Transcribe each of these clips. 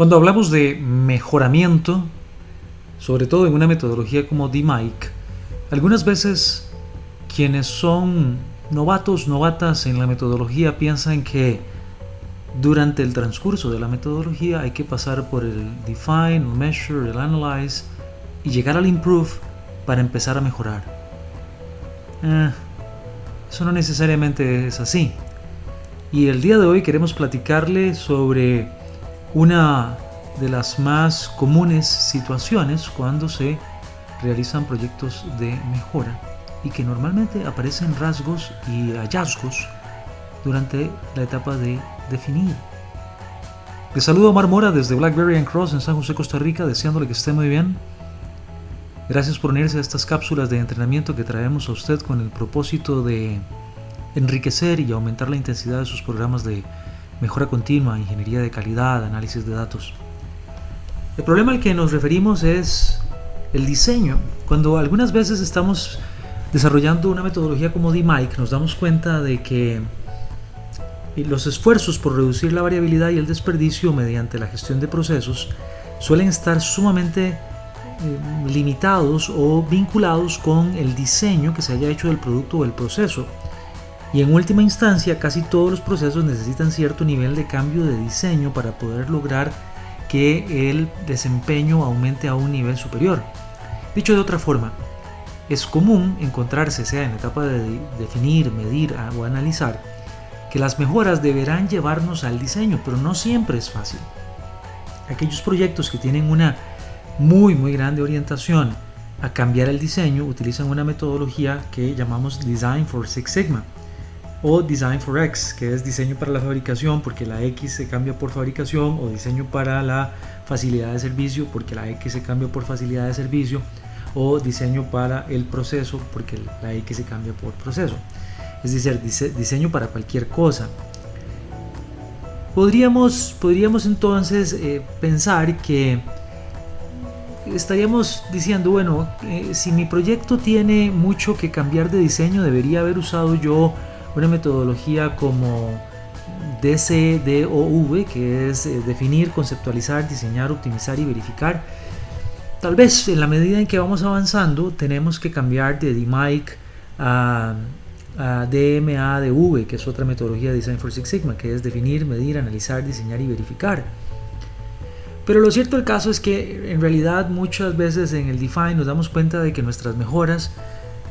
Cuando hablamos de mejoramiento, sobre todo en una metodología como DMIC, algunas veces quienes son novatos, novatas en la metodología piensan que durante el transcurso de la metodología hay que pasar por el define, el measure, el analyze y llegar al improve para empezar a mejorar. Eh, eso no necesariamente es así. Y el día de hoy queremos platicarle sobre una de las más comunes situaciones cuando se realizan proyectos de mejora y que normalmente aparecen rasgos y hallazgos durante la etapa de definir. Les saludo a Mar Mora desde Blackberry and Cross en San José, Costa Rica, deseándole que esté muy bien. Gracias por unirse a estas cápsulas de entrenamiento que traemos a usted con el propósito de enriquecer y aumentar la intensidad de sus programas de mejora continua, ingeniería de calidad, análisis de datos. El problema al que nos referimos es el diseño. Cuando algunas veces estamos desarrollando una metodología como DMIC, nos damos cuenta de que los esfuerzos por reducir la variabilidad y el desperdicio mediante la gestión de procesos suelen estar sumamente eh, limitados o vinculados con el diseño que se haya hecho del producto o del proceso. Y en última instancia, casi todos los procesos necesitan cierto nivel de cambio de diseño para poder lograr que el desempeño aumente a un nivel superior. Dicho de otra forma, es común encontrarse, sea en la etapa de definir, medir o analizar, que las mejoras deberán llevarnos al diseño, pero no siempre es fácil. Aquellos proyectos que tienen una muy muy grande orientación a cambiar el diseño utilizan una metodología que llamamos Design for Six Sigma o Design for X, que es diseño para la fabricación porque la X se cambia por fabricación, o diseño para la facilidad de servicio porque la X se cambia por facilidad de servicio, o diseño para el proceso porque la X se cambia por proceso. Es decir, diseño para cualquier cosa. Podríamos, podríamos entonces eh, pensar que estaríamos diciendo, bueno, eh, si mi proyecto tiene mucho que cambiar de diseño, debería haber usado yo una metodología como DCDOV, que es eh, definir, conceptualizar, diseñar, optimizar y verificar. Tal vez en la medida en que vamos avanzando tenemos que cambiar de DMIC a, a DMADV, que es otra metodología de Design for Six Sigma, que es definir, medir, analizar, diseñar y verificar. Pero lo cierto del caso es que en realidad muchas veces en el Define nos damos cuenta de que nuestras mejoras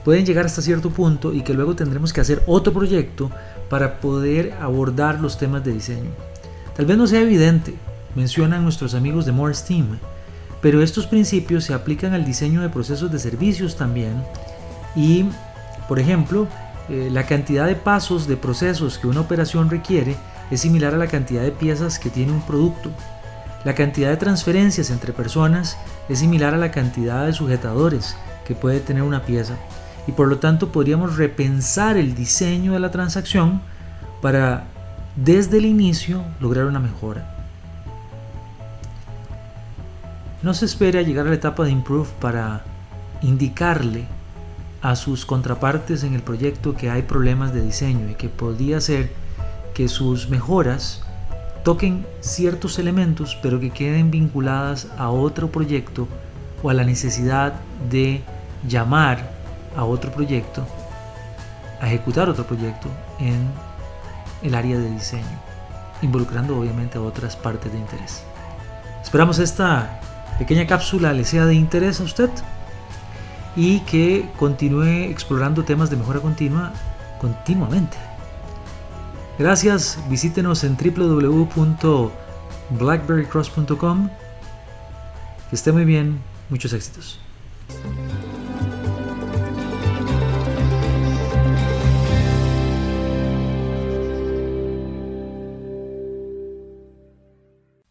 pueden llegar hasta cierto punto y que luego tendremos que hacer otro proyecto para poder abordar los temas de diseño. Tal vez no sea evidente, mencionan nuestros amigos de More Steam, pero estos principios se aplican al diseño de procesos de servicios también y, por ejemplo, eh, la cantidad de pasos de procesos que una operación requiere es similar a la cantidad de piezas que tiene un producto. La cantidad de transferencias entre personas es similar a la cantidad de sujetadores que puede tener una pieza y por lo tanto podríamos repensar el diseño de la transacción para desde el inicio lograr una mejora. No se espere a llegar a la etapa de improve para indicarle a sus contrapartes en el proyecto que hay problemas de diseño y que podría ser que sus mejoras toquen ciertos elementos pero que queden vinculadas a otro proyecto o a la necesidad de llamar a otro proyecto, a ejecutar otro proyecto en el área de diseño, involucrando obviamente a otras partes de interés. Esperamos esta pequeña cápsula le sea de interés a usted y que continúe explorando temas de mejora continua continuamente. Gracias, visítenos en www.blackberrycross.com. Que esté muy bien, muchos éxitos.